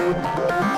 Música